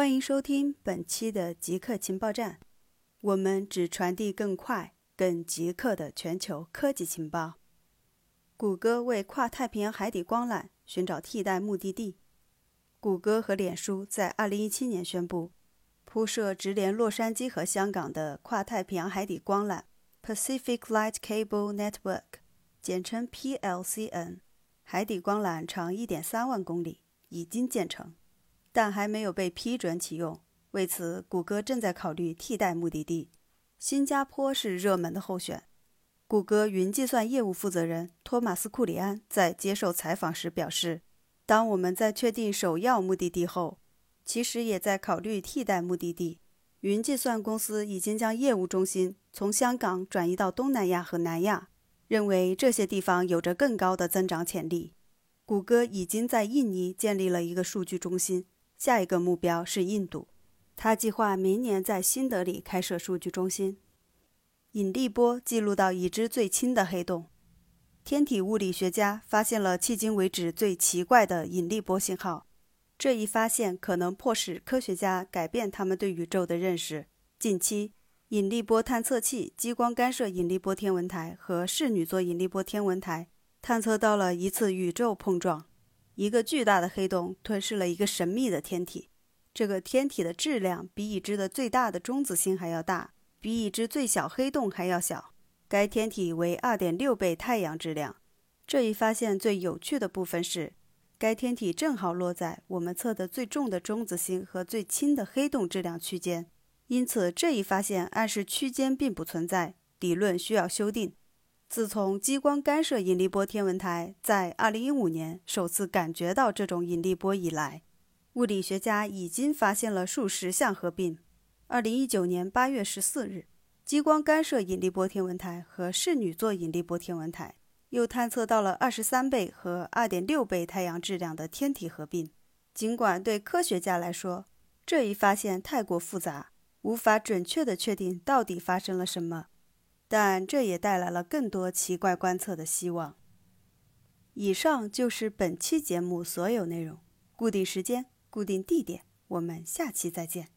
欢迎收听本期的极客情报站，我们只传递更快、更极客的全球科技情报。谷歌为跨太平洋海底光缆寻找替代目的地。谷歌和脸书在2017年宣布，铺设直连洛杉矶和香港的跨太平洋海底光缆 （Pacific Light Cable Network，简称 PLCN）。海底光缆长1.3万公里，已经建成。但还没有被批准启用。为此，谷歌正在考虑替代目的地。新加坡是热门的候选。谷歌云计算业务负责人托马斯·库里安在接受采访时表示：“当我们在确定首要目的地后，其实也在考虑替代目的地。云计算公司已经将业务中心从香港转移到东南亚和南亚，认为这些地方有着更高的增长潜力。谷歌已经在印尼建立了一个数据中心。”下一个目标是印度，他计划明年在新德里开设数据中心。引力波记录到已知最轻的黑洞，天体物理学家发现了迄今为止最奇怪的引力波信号。这一发现可能迫使科学家改变他们对宇宙的认识。近期，引力波探测器激光干涉引力波天文台和室女座引力波天文台探测到了一次宇宙碰撞。一个巨大的黑洞吞噬了一个神秘的天体，这个天体的质量比已知的最大的中子星还要大，比已知最小黑洞还要小。该天体为2.6倍太阳质量。这一发现最有趣的部分是，该天体正好落在我们测的最重的中子星和最轻的黑洞质量区间，因此这一发现暗示区间并不存在，理论需要修订。自从激光干涉引力波天文台在2015年首次感觉到这种引力波以来，物理学家已经发现了数十项合并。2019年8月14日，激光干涉引力波天文台和室女座引力波天文台又探测到了23倍和2.6倍太阳质量的天体合并。尽管对科学家来说，这一发现太过复杂，无法准确地确定到底发生了什么。但这也带来了更多奇怪观测的希望。以上就是本期节目所有内容。固定时间，固定地点，我们下期再见。